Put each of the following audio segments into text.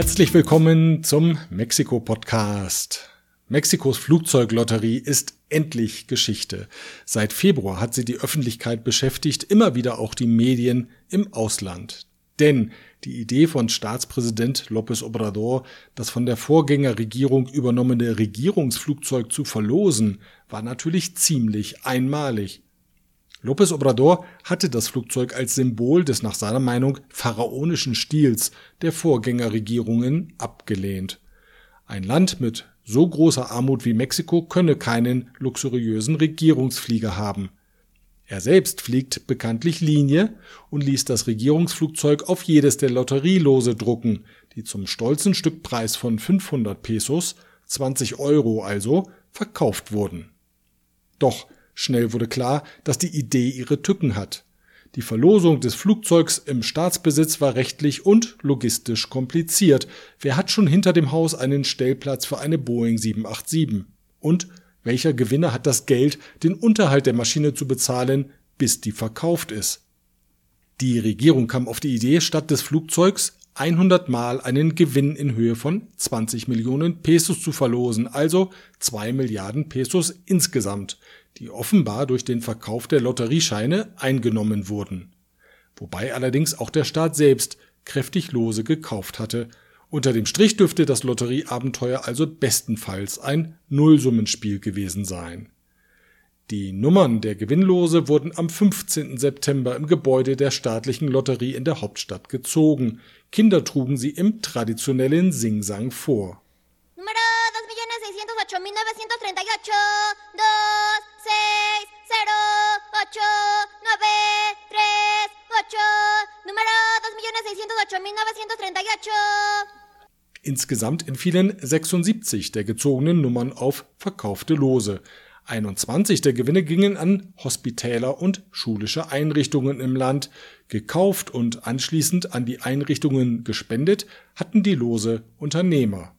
Herzlich willkommen zum Mexiko-Podcast. Mexikos Flugzeuglotterie ist endlich Geschichte. Seit Februar hat sie die Öffentlichkeit beschäftigt, immer wieder auch die Medien im Ausland. Denn die Idee von Staatspräsident López Obrador, das von der Vorgängerregierung übernommene Regierungsflugzeug zu verlosen, war natürlich ziemlich einmalig. López Obrador hatte das Flugzeug als Symbol des nach seiner Meinung pharaonischen Stils der Vorgängerregierungen abgelehnt. Ein Land mit so großer Armut wie Mexiko könne keinen luxuriösen Regierungsflieger haben. Er selbst fliegt bekanntlich Linie und ließ das Regierungsflugzeug auf jedes der Lotterielose drucken, die zum stolzen Stückpreis von 500 Pesos, 20 Euro also, verkauft wurden. Doch Schnell wurde klar, dass die Idee ihre Tücken hat. Die Verlosung des Flugzeugs im Staatsbesitz war rechtlich und logistisch kompliziert. Wer hat schon hinter dem Haus einen Stellplatz für eine Boeing 787? Und welcher Gewinner hat das Geld, den Unterhalt der Maschine zu bezahlen, bis die verkauft ist? Die Regierung kam auf die Idee, statt des Flugzeugs 100 Mal einen Gewinn in Höhe von 20 Millionen Pesos zu verlosen, also 2 Milliarden Pesos insgesamt die offenbar durch den Verkauf der Lotteriescheine eingenommen wurden. Wobei allerdings auch der Staat selbst kräftig Lose gekauft hatte. Unter dem Strich dürfte das Lotterieabenteuer also bestenfalls ein Nullsummenspiel gewesen sein. Die Nummern der Gewinnlose wurden am 15. September im Gebäude der staatlichen Lotterie in der Hauptstadt gezogen. Kinder trugen sie im traditionellen Singsang vor. Numero 2.608.938, 2, 6, 0, 8, 9, 3, 8, Numero 2.608.938. Insgesamt entfielen 76 der gezogenen Nummern auf verkaufte Lose. 21 der Gewinne gingen an Hospitäler und schulische Einrichtungen im Land. Gekauft und anschließend an die Einrichtungen gespendet hatten die Lose Unternehmer.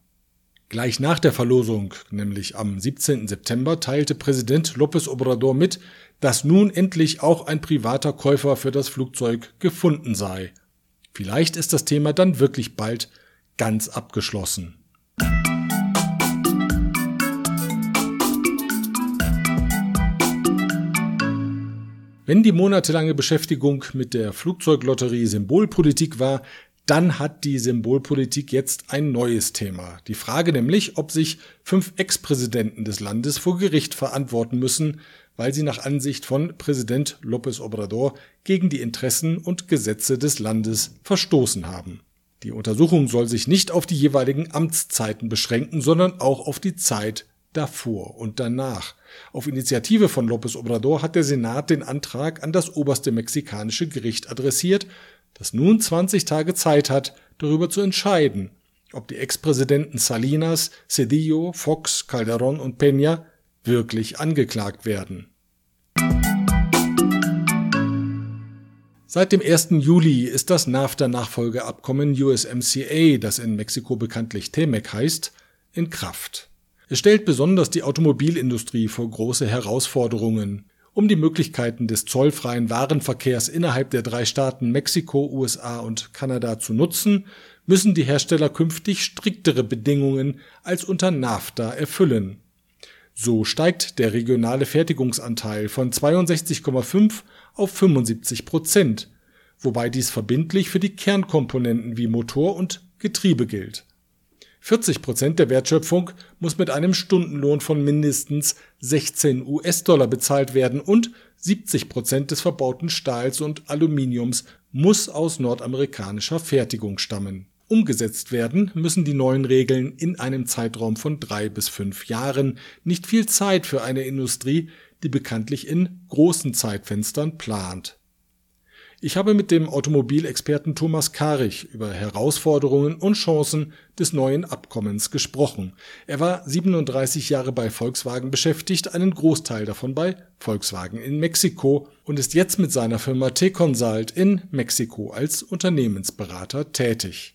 Gleich nach der Verlosung, nämlich am 17. September, teilte Präsident López Obrador mit, dass nun endlich auch ein privater Käufer für das Flugzeug gefunden sei. Vielleicht ist das Thema dann wirklich bald ganz abgeschlossen. Wenn die monatelange Beschäftigung mit der Flugzeuglotterie Symbolpolitik war, dann hat die Symbolpolitik jetzt ein neues Thema. Die Frage nämlich, ob sich fünf Ex-Präsidenten des Landes vor Gericht verantworten müssen, weil sie nach Ansicht von Präsident López Obrador gegen die Interessen und Gesetze des Landes verstoßen haben. Die Untersuchung soll sich nicht auf die jeweiligen Amtszeiten beschränken, sondern auch auf die Zeit davor und danach. Auf Initiative von López Obrador hat der Senat den Antrag an das oberste mexikanische Gericht adressiert, das nun 20 Tage Zeit hat, darüber zu entscheiden, ob die Ex-Präsidenten Salinas, Cedillo, Fox, Calderón und Peña wirklich angeklagt werden. Seit dem 1. Juli ist das NAFTA-Nachfolgeabkommen USMCA, das in Mexiko bekanntlich TEMEC heißt, in Kraft. Es stellt besonders die Automobilindustrie vor große Herausforderungen. Um die Möglichkeiten des zollfreien Warenverkehrs innerhalb der drei Staaten Mexiko, USA und Kanada zu nutzen, müssen die Hersteller künftig striktere Bedingungen als unter NAFTA erfüllen. So steigt der regionale Fertigungsanteil von 62,5 auf 75 Prozent, wobei dies verbindlich für die Kernkomponenten wie Motor und Getriebe gilt 40 Prozent der Wertschöpfung muss mit einem Stundenlohn von mindestens 16 US-Dollar bezahlt werden und 70 Prozent des verbauten Stahls und Aluminiums muss aus nordamerikanischer Fertigung stammen. Umgesetzt werden müssen die neuen Regeln in einem Zeitraum von drei bis fünf Jahren. Nicht viel Zeit für eine Industrie, die bekanntlich in großen Zeitfenstern plant. Ich habe mit dem Automobilexperten Thomas Karich über Herausforderungen und Chancen des neuen Abkommens gesprochen. Er war 37 Jahre bei Volkswagen beschäftigt, einen Großteil davon bei Volkswagen in Mexiko und ist jetzt mit seiner Firma T-Consult in Mexiko als Unternehmensberater tätig.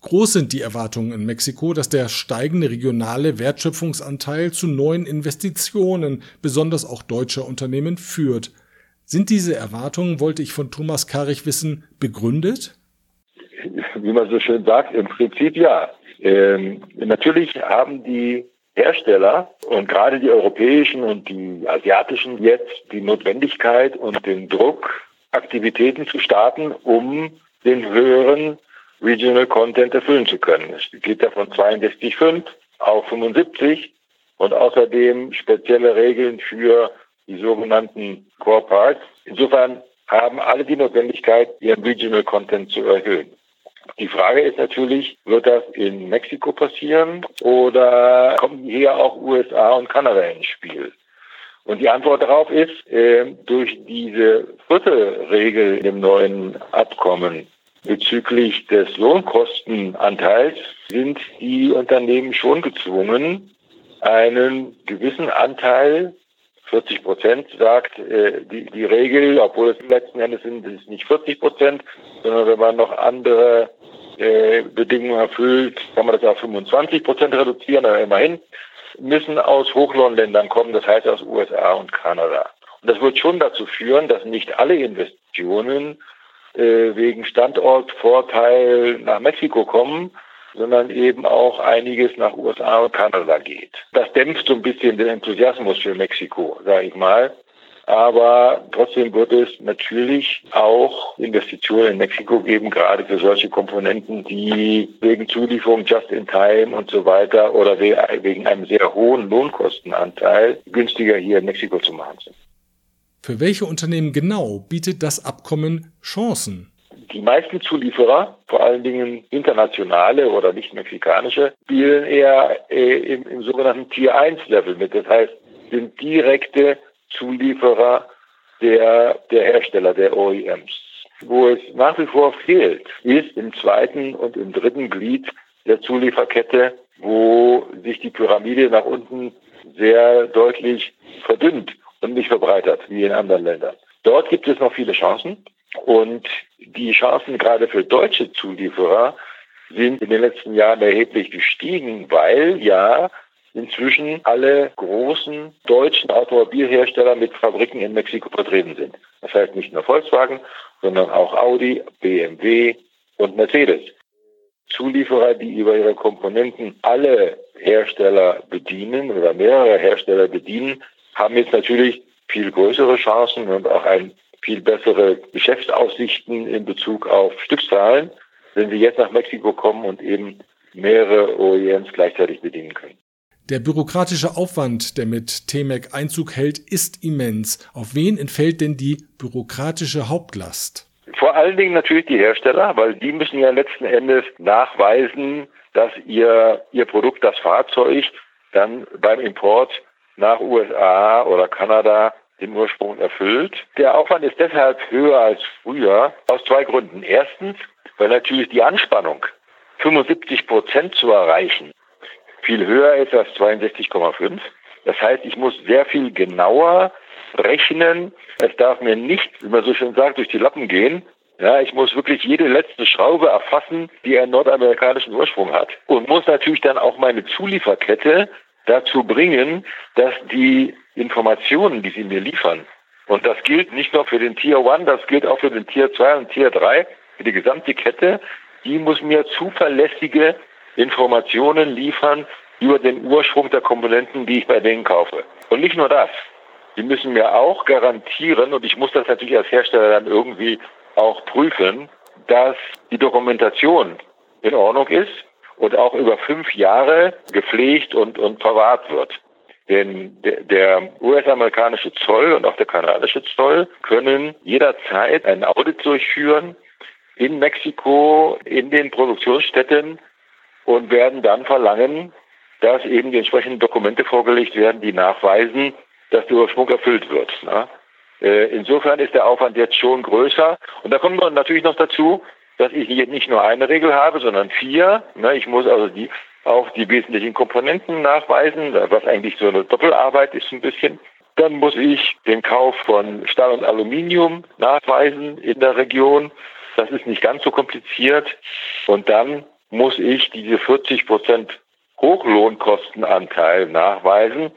Groß sind die Erwartungen in Mexiko, dass der steigende regionale Wertschöpfungsanteil zu neuen Investitionen, besonders auch deutscher Unternehmen, führt. Sind diese Erwartungen, wollte ich von Thomas Karich wissen, begründet? wie man so schön sagt, im Prinzip ja. Ähm, natürlich haben die Hersteller und gerade die europäischen und die asiatischen jetzt die Notwendigkeit und den Druck, Aktivitäten zu starten, um den höheren Regional Content erfüllen zu können. Es geht ja von 62,5 auf 75 und außerdem spezielle Regeln für die sogenannten Core Parts. Insofern haben alle die Notwendigkeit, ihren Regional Content zu erhöhen. Die Frage ist natürlich, wird das in Mexiko passieren oder kommen hier auch USA und Kanada ins Spiel? Und die Antwort darauf ist, äh, durch diese Viertelregel in dem neuen Abkommen bezüglich des Lohnkostenanteils sind die Unternehmen schon gezwungen, einen gewissen Anteil 40 Prozent sagt äh, die, die Regel, obwohl es letzten Endes sind es nicht 40 Prozent, sondern wenn man noch andere äh, Bedingungen erfüllt, kann man das auf 25 Prozent reduzieren, aber immerhin müssen aus Hochlohnländern kommen, das heißt aus USA und Kanada. Und das wird schon dazu führen, dass nicht alle Investitionen äh, wegen Standortvorteil nach Mexiko kommen, sondern eben auch einiges nach USA und Kanada geht. Das dämpft so ein bisschen den Enthusiasmus für Mexiko, sage ich mal. Aber trotzdem wird es natürlich auch Investitionen in Mexiko geben, gerade für solche Komponenten, die wegen Zulieferung just in time und so weiter oder wegen einem sehr hohen Lohnkostenanteil günstiger hier in Mexiko zu machen sind. Für welche Unternehmen genau bietet das Abkommen Chancen? Die meisten Zulieferer, vor allen Dingen internationale oder nicht mexikanische, spielen eher äh, im, im sogenannten Tier 1 Level mit. Das heißt, sind direkte Zulieferer der, der Hersteller, der OEMs. Wo es nach wie vor fehlt, ist im zweiten und im dritten Glied der Zulieferkette, wo sich die Pyramide nach unten sehr deutlich verdünnt und nicht verbreitert wie in anderen Ländern. Dort gibt es noch viele Chancen. Und die Chancen gerade für deutsche Zulieferer sind in den letzten Jahren erheblich gestiegen, weil ja inzwischen alle großen deutschen Automobilhersteller mit Fabriken in Mexiko vertreten sind. Das heißt nicht nur Volkswagen, sondern auch Audi, BMW und Mercedes. Zulieferer, die über ihre Komponenten alle Hersteller bedienen oder mehrere Hersteller bedienen, haben jetzt natürlich viel größere Chancen und auch ein viel bessere Geschäftsaussichten in Bezug auf Stückzahlen, wenn sie jetzt nach Mexiko kommen und eben mehrere OEMs gleichzeitig bedienen können. Der bürokratische Aufwand, der mit TMAC Einzug hält, ist immens. Auf wen entfällt denn die bürokratische Hauptlast? Vor allen Dingen natürlich die Hersteller, weil die müssen ja letzten Endes nachweisen, dass ihr, ihr Produkt, das Fahrzeug, dann beim Import nach USA oder Kanada den Ursprung erfüllt. Der Aufwand ist deshalb höher als früher aus zwei Gründen. Erstens, weil natürlich die Anspannung 75 Prozent zu erreichen viel höher ist als 62,5. Das heißt, ich muss sehr viel genauer rechnen. Es darf mir nicht, wie man so schön sagt, durch die Lappen gehen. Ja, ich muss wirklich jede letzte Schraube erfassen, die einen nordamerikanischen Ursprung hat und muss natürlich dann auch meine Zulieferkette dazu bringen, dass die Informationen, die sie mir liefern, und das gilt nicht nur für den Tier 1, das gilt auch für den Tier 2 und Tier 3, für die gesamte Kette, die muss mir zuverlässige Informationen liefern über den Ursprung der Komponenten, die ich bei denen kaufe. Und nicht nur das. Sie müssen mir auch garantieren, und ich muss das natürlich als Hersteller dann irgendwie auch prüfen, dass die Dokumentation in Ordnung ist und auch über fünf Jahre gepflegt und, und verwahrt wird. Denn der, US-amerikanische Zoll und auch der kanadische Zoll können jederzeit ein Audit durchführen in Mexiko, in den Produktionsstätten und werden dann verlangen, dass eben die entsprechenden Dokumente vorgelegt werden, die nachweisen, dass der Ursprung erfüllt wird. Ne? Äh, insofern ist der Aufwand jetzt schon größer. Und da kommt natürlich noch dazu, dass ich nicht nur eine Regel habe, sondern vier. Ne? Ich muss also die, auch die wesentlichen Komponenten nachweisen, was eigentlich so eine Doppelarbeit ist ein bisschen. Dann muss ich den Kauf von Stahl und Aluminium nachweisen in der Region. Das ist nicht ganz so kompliziert. Und dann muss ich diese 40 Prozent Hochlohnkostenanteil nachweisen.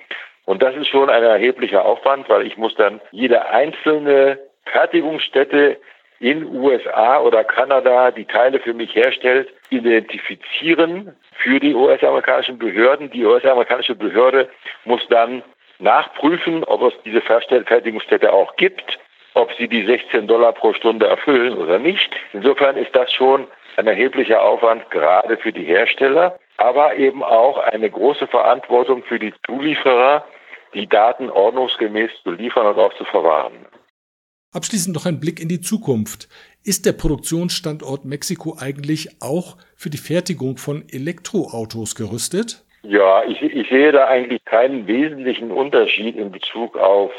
Und das ist schon ein erheblicher Aufwand, weil ich muss dann jede einzelne Fertigungsstätte in USA oder Kanada die Teile für mich herstellt, identifizieren für die US-amerikanischen Behörden. Die US-amerikanische Behörde muss dann nachprüfen, ob es diese Fertigungsstätte auch gibt, ob sie die 16 Dollar pro Stunde erfüllen oder nicht. Insofern ist das schon ein erheblicher Aufwand gerade für die Hersteller, aber eben auch eine große Verantwortung für die Zulieferer, die Daten ordnungsgemäß zu liefern und auch zu verwahren. Abschließend noch ein Blick in die Zukunft. Ist der Produktionsstandort Mexiko eigentlich auch für die Fertigung von Elektroautos gerüstet? Ja, ich, ich sehe da eigentlich keinen wesentlichen Unterschied in Bezug auf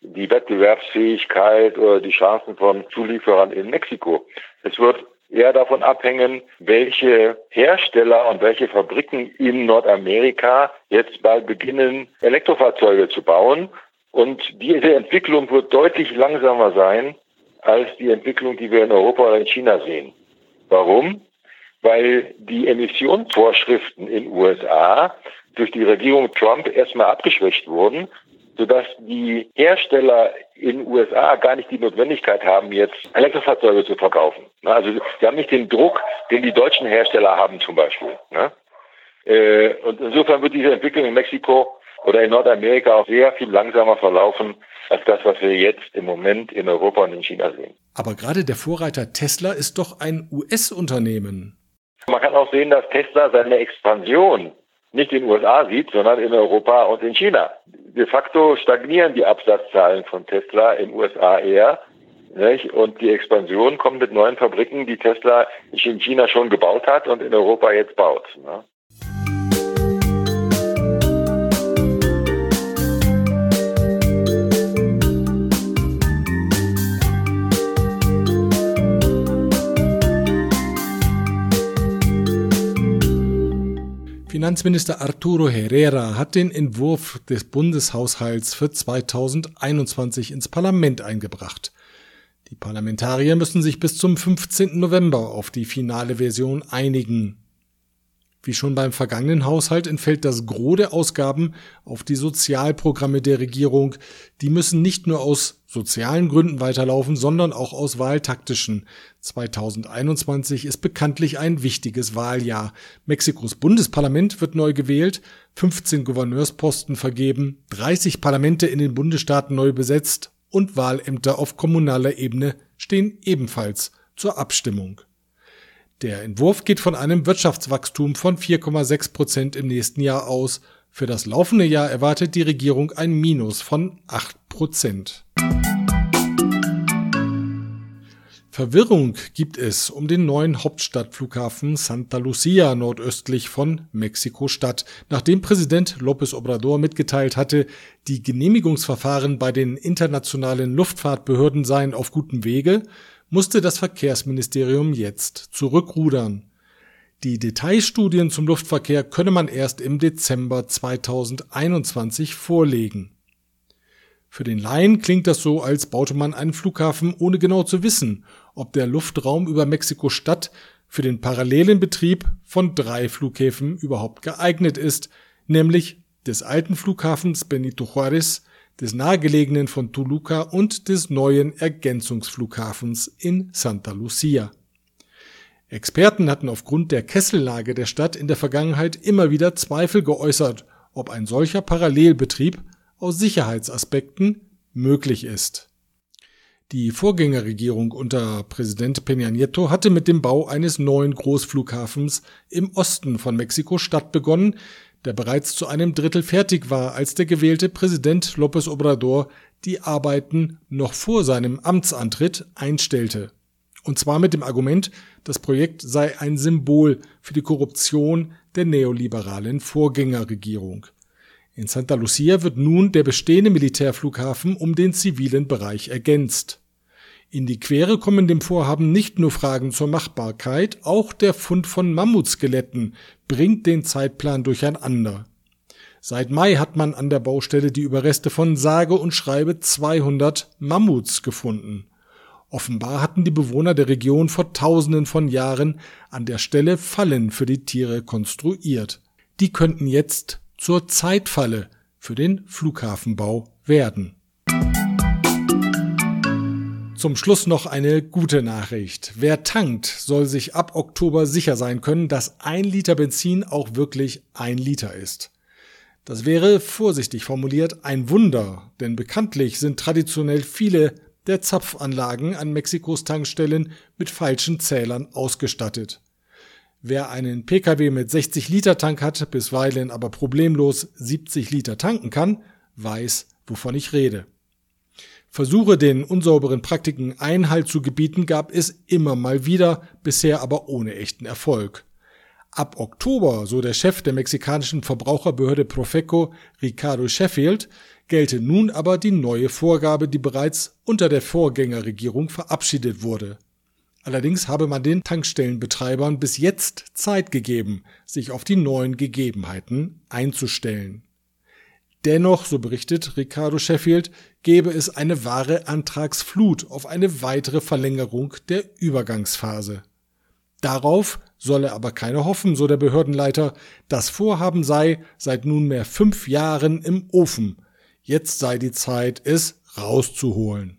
die Wettbewerbsfähigkeit oder die Chancen von Zulieferern in Mexiko. Es wird eher davon abhängen, welche Hersteller und welche Fabriken in Nordamerika jetzt bald beginnen, Elektrofahrzeuge zu bauen. Und diese Entwicklung wird deutlich langsamer sein als die Entwicklung, die wir in Europa oder in China sehen. Warum? Weil die Emissionsvorschriften in USA durch die Regierung Trump erstmal abgeschwächt wurden sodass die Hersteller in USA gar nicht die Notwendigkeit haben, jetzt Elektrofahrzeuge zu verkaufen. Also sie haben nicht den Druck, den die deutschen Hersteller haben zum Beispiel. Äh, und insofern wird diese Entwicklung in Mexiko oder in Nordamerika auch sehr viel langsamer verlaufen als das, was wir jetzt im Moment in Europa und in China sehen. Aber gerade der Vorreiter Tesla ist doch ein US-Unternehmen. Man kann auch sehen, dass Tesla seine Expansion nicht in den USA sieht, sondern in Europa und in China. De facto stagnieren die Absatzzahlen von Tesla in den USA eher. Nicht? Und die Expansion kommt mit neuen Fabriken, die Tesla in China schon gebaut hat und in Europa jetzt baut. Ne? Finanzminister Arturo Herrera hat den Entwurf des Bundeshaushalts für 2021 ins Parlament eingebracht. Die Parlamentarier müssen sich bis zum 15. November auf die finale Version einigen. Wie schon beim vergangenen Haushalt entfällt das Gros der Ausgaben auf die Sozialprogramme der Regierung. Die müssen nicht nur aus sozialen Gründen weiterlaufen, sondern auch aus wahltaktischen. 2021 ist bekanntlich ein wichtiges Wahljahr. Mexikos Bundesparlament wird neu gewählt, 15 Gouverneursposten vergeben, 30 Parlamente in den Bundesstaaten neu besetzt und Wahlämter auf kommunaler Ebene stehen ebenfalls zur Abstimmung. Der Entwurf geht von einem Wirtschaftswachstum von 4,6 Prozent im nächsten Jahr aus. Für das laufende Jahr erwartet die Regierung ein Minus von 8 Prozent. Verwirrung gibt es um den neuen Hauptstadtflughafen Santa Lucia nordöstlich von Mexiko-Stadt, nachdem Präsident López Obrador mitgeteilt hatte, die Genehmigungsverfahren bei den internationalen Luftfahrtbehörden seien auf gutem Wege, musste das Verkehrsministerium jetzt zurückrudern. Die Detailstudien zum Luftverkehr könne man erst im Dezember 2021 vorlegen. Für den Laien klingt das so, als baute man einen Flughafen, ohne genau zu wissen, ob der Luftraum über Mexiko-Stadt für den parallelen Betrieb von drei Flughäfen überhaupt geeignet ist, nämlich des alten Flughafens Benito Juárez, des nahegelegenen von Toluca und des neuen Ergänzungsflughafens in Santa Lucia. Experten hatten aufgrund der Kessellage der Stadt in der Vergangenheit immer wieder Zweifel geäußert, ob ein solcher Parallelbetrieb aus Sicherheitsaspekten möglich ist. Die Vorgängerregierung unter Präsident Peña Nieto hatte mit dem Bau eines neuen Großflughafens im Osten von Mexiko-Stadt begonnen, der bereits zu einem Drittel fertig war, als der gewählte Präsident López Obrador die Arbeiten noch vor seinem Amtsantritt einstellte. Und zwar mit dem Argument, das Projekt sei ein Symbol für die Korruption der neoliberalen Vorgängerregierung. In Santa Lucia wird nun der bestehende Militärflughafen um den zivilen Bereich ergänzt. In die Quere kommen dem Vorhaben nicht nur Fragen zur Machbarkeit, auch der Fund von Mammutskeletten bringt den Zeitplan durcheinander. Seit Mai hat man an der Baustelle die Überreste von sage und schreibe 200 Mammuts gefunden. Offenbar hatten die Bewohner der Region vor tausenden von Jahren an der Stelle Fallen für die Tiere konstruiert. Die könnten jetzt zur Zeitfalle für den Flughafenbau werden. Zum Schluss noch eine gute Nachricht. Wer tankt, soll sich ab Oktober sicher sein können, dass ein Liter Benzin auch wirklich ein Liter ist. Das wäre, vorsichtig formuliert, ein Wunder, denn bekanntlich sind traditionell viele der Zapfanlagen an Mexikos Tankstellen mit falschen Zählern ausgestattet. Wer einen Pkw mit 60 Liter Tank hat, bisweilen aber problemlos 70 Liter tanken kann, weiß, wovon ich rede. Versuche, den unsauberen Praktiken Einhalt zu gebieten, gab es immer mal wieder, bisher aber ohne echten Erfolg. Ab Oktober, so der Chef der mexikanischen Verbraucherbehörde Profeco, Ricardo Sheffield, gelte nun aber die neue Vorgabe, die bereits unter der Vorgängerregierung verabschiedet wurde. Allerdings habe man den Tankstellenbetreibern bis jetzt Zeit gegeben, sich auf die neuen Gegebenheiten einzustellen. Dennoch, so berichtet Ricardo Sheffield, gebe es eine wahre Antragsflut auf eine weitere Verlängerung der Übergangsphase. Darauf solle aber keine hoffen, so der Behördenleiter. Das Vorhaben sei seit nunmehr fünf Jahren im Ofen. Jetzt sei die Zeit, es rauszuholen.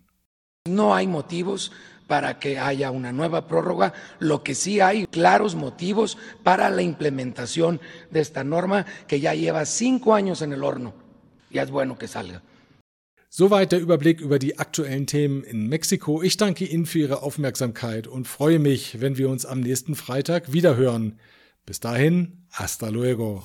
No hay motivos para que haya una nueva prórroga. Lo que sí hay claros motivos para la implementación de esta norma que ya lleva cinco años en el horno. Ya es bueno que salga. Soweit der Überblick über die aktuellen Themen in Mexiko. Ich danke Ihnen für Ihre Aufmerksamkeit und freue mich, wenn wir uns am nächsten Freitag wiederhören. Bis dahin, hasta luego.